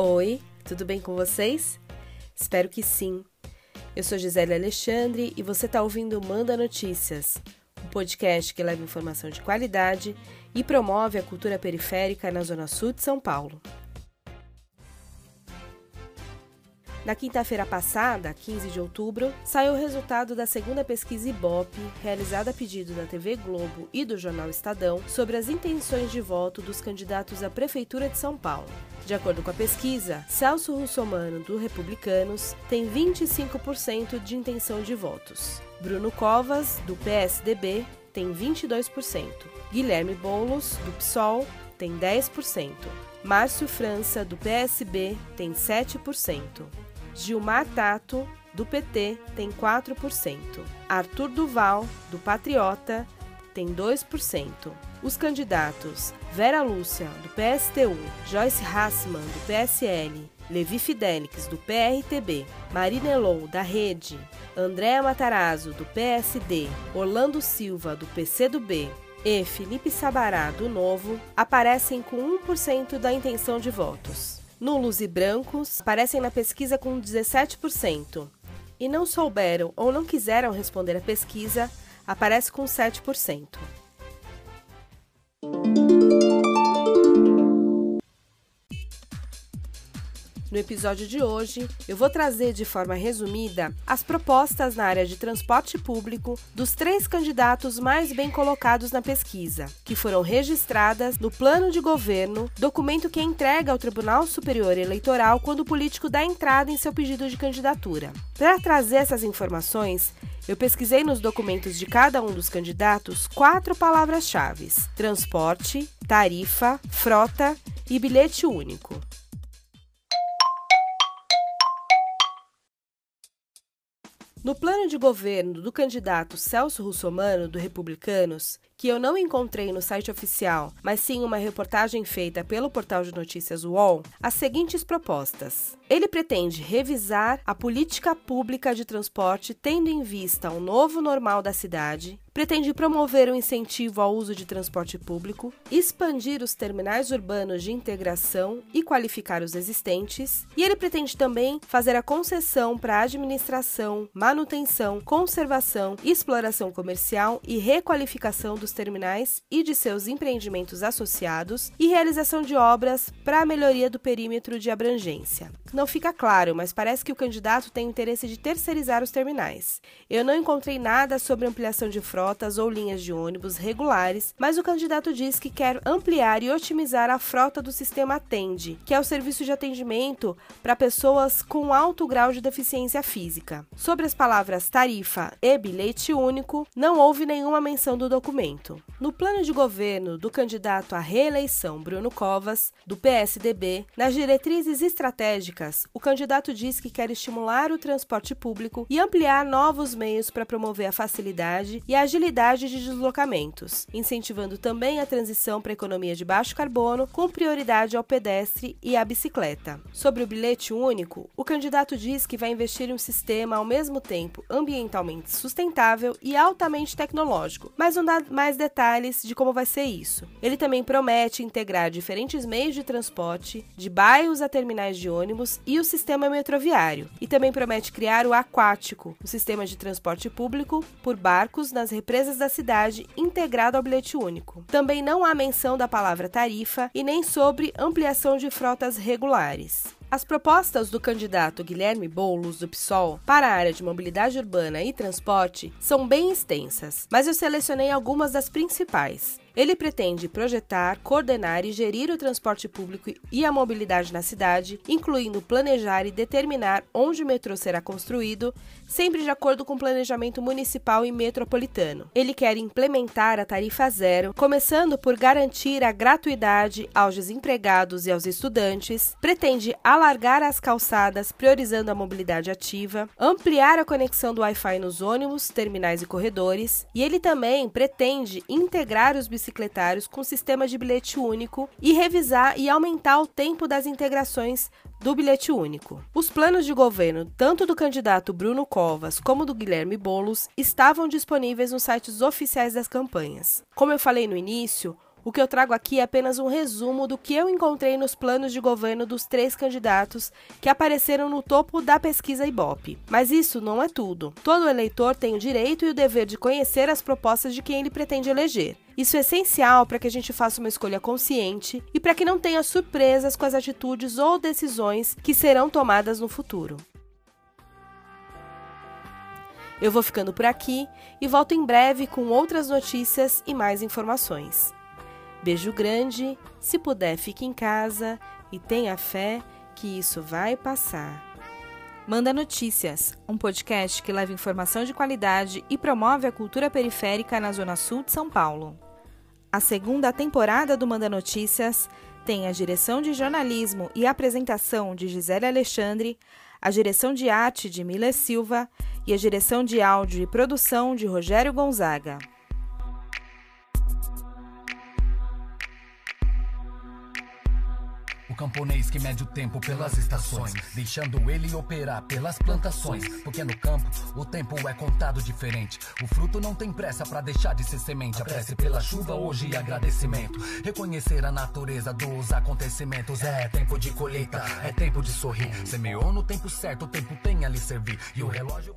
Oi, tudo bem com vocês? Espero que sim. Eu sou Gisele Alexandre e você está ouvindo Manda Notícias, um podcast que leva informação de qualidade e promove a cultura periférica na Zona Sul de São Paulo. Na quinta-feira passada, 15 de outubro, saiu o resultado da segunda pesquisa Ibope, realizada a pedido da TV Globo e do jornal Estadão, sobre as intenções de voto dos candidatos à Prefeitura de São Paulo. De acordo com a pesquisa, Celso Russomano, do Republicanos, tem 25% de intenção de votos. Bruno Covas, do PSDB, tem 22%. Guilherme Boulos, do PSOL, tem 10%. Márcio França, do PSB, tem 7%. Gilmar Tato, do PT, tem 4%. Arthur Duval, do Patriota, tem 2%. Os candidatos Vera Lúcia, do PSTU, Joyce Hassman, do PSL, Levi Fidelix, do PRTB, Marina Elou, da Rede, Andréa Matarazzo, do PSD, Orlando Silva, do PCdoB e Felipe Sabará, do Novo, aparecem com 1% da intenção de votos. Nulos e brancos aparecem na pesquisa com 17%. E não souberam ou não quiseram responder à pesquisa, aparece com 7%. No episódio de hoje, eu vou trazer de forma resumida as propostas na área de transporte público dos três candidatos mais bem colocados na pesquisa, que foram registradas no plano de governo, documento que entrega ao Tribunal Superior Eleitoral quando o político dá entrada em seu pedido de candidatura. Para trazer essas informações, eu pesquisei nos documentos de cada um dos candidatos quatro palavras-chave: transporte, tarifa, frota e bilhete único. No plano de governo do candidato Celso Russomano, do Republicanos, que eu não encontrei no site oficial, mas sim uma reportagem feita pelo portal de notícias UOL, as seguintes propostas. Ele pretende revisar a política pública de transporte tendo em vista o novo normal da cidade, pretende promover o incentivo ao uso de transporte público, expandir os terminais urbanos de integração e qualificar os existentes, e ele pretende também fazer a concessão para administração, manutenção, conservação, exploração comercial e requalificação dos terminais e de seus empreendimentos associados e realização de obras para a melhoria do perímetro de abrangência. Não fica claro, mas parece que o candidato tem interesse de terceirizar os terminais. Eu não encontrei nada sobre ampliação de frotas ou linhas de ônibus regulares, mas o candidato diz que quer ampliar e otimizar a frota do sistema Atende, que é o serviço de atendimento para pessoas com alto grau de deficiência física. Sobre as palavras tarifa e bilhete único, não houve nenhuma menção do documento. No plano de governo do candidato à reeleição Bruno Covas, do PSDB, nas diretrizes estratégicas o candidato diz que quer estimular o transporte público e ampliar novos meios para promover a facilidade e a agilidade de deslocamentos, incentivando também a transição para a economia de baixo carbono, com prioridade ao pedestre e à bicicleta. Sobre o bilhete único, o candidato diz que vai investir em um sistema ao mesmo tempo ambientalmente sustentável e altamente tecnológico, mas não dá mais detalhes de como vai ser isso. Ele também promete integrar diferentes meios de transporte, de bairros a terminais de ônibus e o sistema metroviário, e também promete criar o Aquático, o sistema de transporte público por barcos nas represas da cidade integrado ao bilhete único. Também não há menção da palavra tarifa e nem sobre ampliação de frotas regulares. As propostas do candidato Guilherme Boulos, do PSOL, para a área de mobilidade urbana e transporte são bem extensas, mas eu selecionei algumas das principais. Ele pretende projetar, coordenar e gerir o transporte público e a mobilidade na cidade, incluindo planejar e determinar onde o metrô será construído, sempre de acordo com o planejamento municipal e metropolitano. Ele quer implementar a tarifa zero, começando por garantir a gratuidade aos desempregados e aos estudantes, pretende alargar as calçadas, priorizando a mobilidade ativa, ampliar a conexão do Wi-Fi nos ônibus, terminais e corredores, e ele também pretende integrar os bicicletários com sistema de bilhete único e revisar e aumentar o tempo das integrações do bilhete único. Os planos de governo, tanto do candidato Bruno Covas como do Guilherme Bolos, estavam disponíveis nos sites oficiais das campanhas. Como eu falei no início, O que eu trago aqui é apenas um resumo do que eu encontrei nos planos de governo dos três candidatos que apareceram no topo da pesquisa Ibope. Mas isso não é tudo. Todo eleitor tem o direito e o dever de conhecer as propostas de quem ele pretende eleger. Isso é essencial para que a gente faça uma escolha consciente e para que não tenha surpresas com as atitudes ou decisões que serão tomadas no futuro. Eu vou ficando por aqui e volto em breve com outras notícias e mais informações. Beijo grande, se puder, fique em casa e tenha fé que isso vai passar. Manda Notícias, um podcast que leva informação de qualidade e promove a cultura periférica na Zona Sul de São Paulo. A segunda temporada do Manda Notícias tem a direção de jornalismo e apresentação de Gisele Alexandre, a direção de arte de Mila Silva e a direção de áudio e produção de Rogério Gonzaga. Camponês que mede o tempo pelas estações, deixando ele operar pelas plantações. Porque no campo o tempo é contado diferente. O fruto não tem pressa para deixar de ser semente. Apresse pela chuva hoje e agradecimento. Reconhecer a natureza dos acontecimentos. É tempo de colheita, é tempo de sorrir. Semeou no tempo certo, o tempo tem a lhe servir. E o relógio.